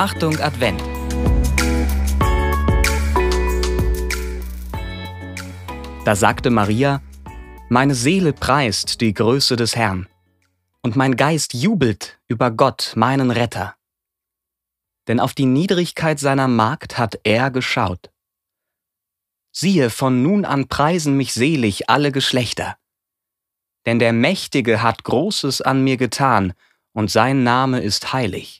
Achtung Advent. Da sagte Maria, Meine Seele preist die Größe des Herrn, und mein Geist jubelt über Gott, meinen Retter. Denn auf die Niedrigkeit seiner Magd hat er geschaut. Siehe, von nun an preisen mich selig alle Geschlechter. Denn der Mächtige hat Großes an mir getan, und sein Name ist heilig.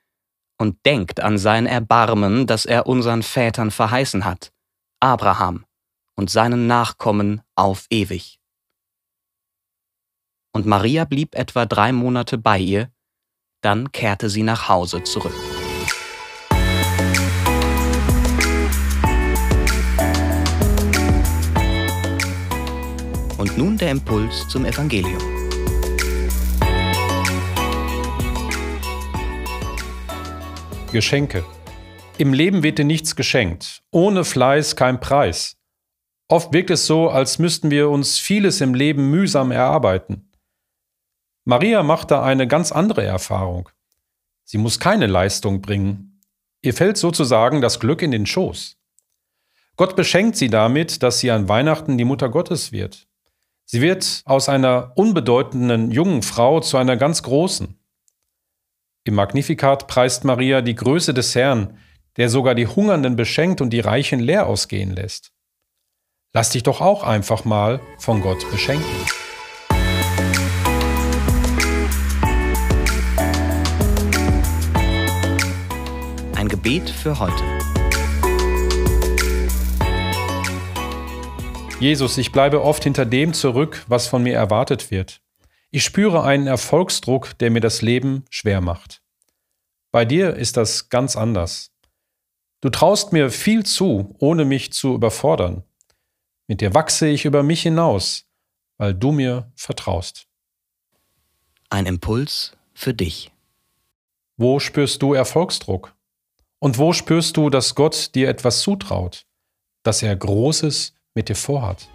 und denkt an sein Erbarmen, das er unseren Vätern verheißen hat, Abraham und seinen Nachkommen auf ewig. Und Maria blieb etwa drei Monate bei ihr, dann kehrte sie nach Hause zurück. Und nun der Impuls zum Evangelium. Geschenke. Im Leben wird dir nichts geschenkt. Ohne Fleiß kein Preis. Oft wirkt es so, als müssten wir uns vieles im Leben mühsam erarbeiten. Maria macht da eine ganz andere Erfahrung. Sie muss keine Leistung bringen. Ihr fällt sozusagen das Glück in den Schoß. Gott beschenkt sie damit, dass sie an Weihnachten die Mutter Gottes wird. Sie wird aus einer unbedeutenden jungen Frau zu einer ganz großen. Im Magnificat preist Maria die Größe des Herrn, der sogar die Hungernden beschenkt und die Reichen leer ausgehen lässt. Lass dich doch auch einfach mal von Gott beschenken. Ein Gebet für heute. Jesus, ich bleibe oft hinter dem zurück, was von mir erwartet wird. Ich spüre einen Erfolgsdruck, der mir das Leben schwer macht. Bei dir ist das ganz anders. Du traust mir viel zu, ohne mich zu überfordern. Mit dir wachse ich über mich hinaus, weil du mir vertraust. Ein Impuls für dich. Wo spürst du Erfolgsdruck? Und wo spürst du, dass Gott dir etwas zutraut, dass er Großes mit dir vorhat.